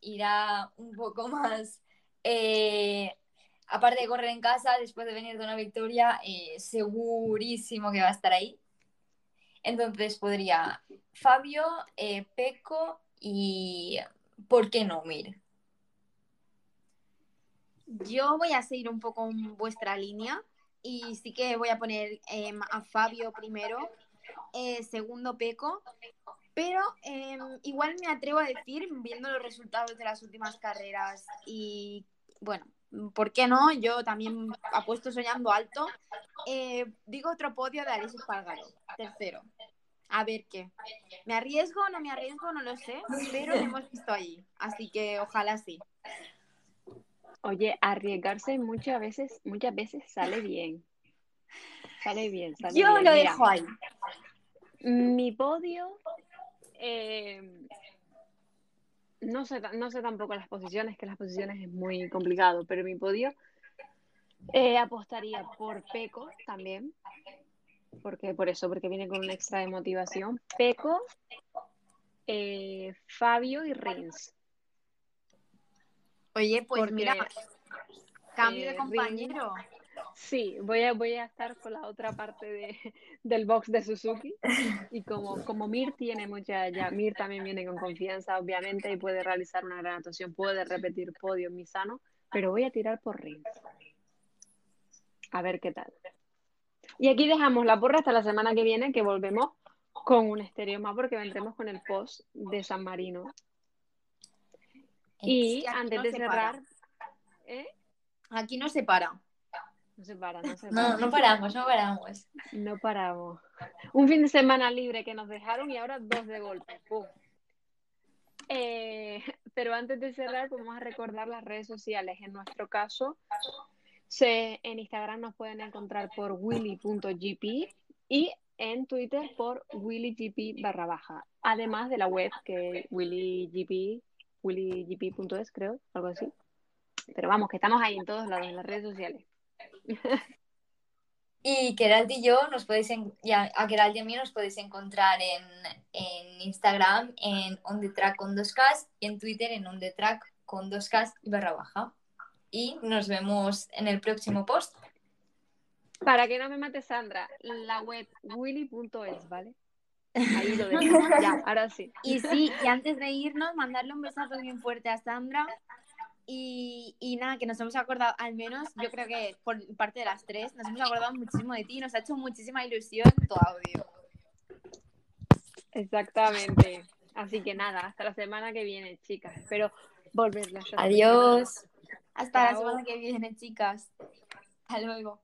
irá un poco más. eh, aparte de correr en casa, después de venir de una victoria, segurísimo que va a estar ahí. Entonces podría Fabio, eh, Peco y. ¿Por qué no, Mir? Yo voy a seguir un poco en vuestra línea y sí que voy a poner em, a Fabio primero, eh, segundo Peco, pero em, igual me atrevo a decir, viendo los resultados de las últimas carreras y bueno, ¿por qué no? Yo también apuesto soñando alto. eh, digo otro podio de Alexis Espargaro, tercero. A ver qué. ¿Me arriesgo o no me arriesgo? No lo sé, pero lo hemos visto ahí, así que ojalá sí. Oye, arriesgarse muchas veces, muchas veces sale bien. Sale bien, sale Yo bien. lo Mira, dejo ahí. Mi podio, eh, no sé, no sé tampoco las posiciones, que las posiciones es muy complicado, pero mi podio eh, apostaría por Peco también, porque por eso, porque viene con un extra de motivación. Peco, eh, Fabio y Rins. Oye, pues Porque, mira, cambio eh, de compañero. Sí, voy a, voy a estar con la otra parte de, del box de Suzuki. Y como, como Mir tiene mucha, ya Mir también viene con confianza, obviamente, y puede realizar una gran actuación, puede repetir podio en Misano, pero voy a tirar por Rins. A ver qué tal. Y aquí dejamos la porra hasta la semana que viene, que volvemos con un estéreo más, porque vendremos con el post de San Marino. Y antes de cerrar. ¿eh? Aquí no se para. No se para, no se para. No, no paramos, no paramos. No paramos. Un fin de semana libre que nos dejaron y ahora dos de golpe. ¡Pum! Eh, pero antes de cerrar, vamos a recordar las redes sociales. En nuestro caso, se, en Instagram nos pueden encontrar por willy.gp y en Twitter por willygp barra baja. Además de la web que willygp, willygp.es creo, algo así. Pero vamos, que estamos ahí en todos lados, en las redes sociales. Y Gerald y yo nos podéis en- ya, a Gerald y a mí nos podéis encontrar en, en Instagram en On The Track con dos Ks y en Twitter en On The Track con dos Ks y barra baja. Y nos vemos en el próximo post. Para que no me mate Sandra, la web willy.es, ¿vale? Ahí lo dejo. Ya, ahora sí. Y sí, y antes de irnos, mandarle un besazo bien fuerte a Sandra. Y, y nada, que nos hemos acordado, al menos yo creo que por parte de las tres, nos hemos acordado muchísimo de ti. Nos ha hecho muchísima ilusión tu audio. Exactamente. Así que nada, hasta la semana que viene, chicas. Espero volverlas Adiós. Hasta la semana que viene, chicas. Hasta luego.